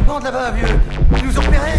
bande là-bas, vieux. Ils nous ont repérés.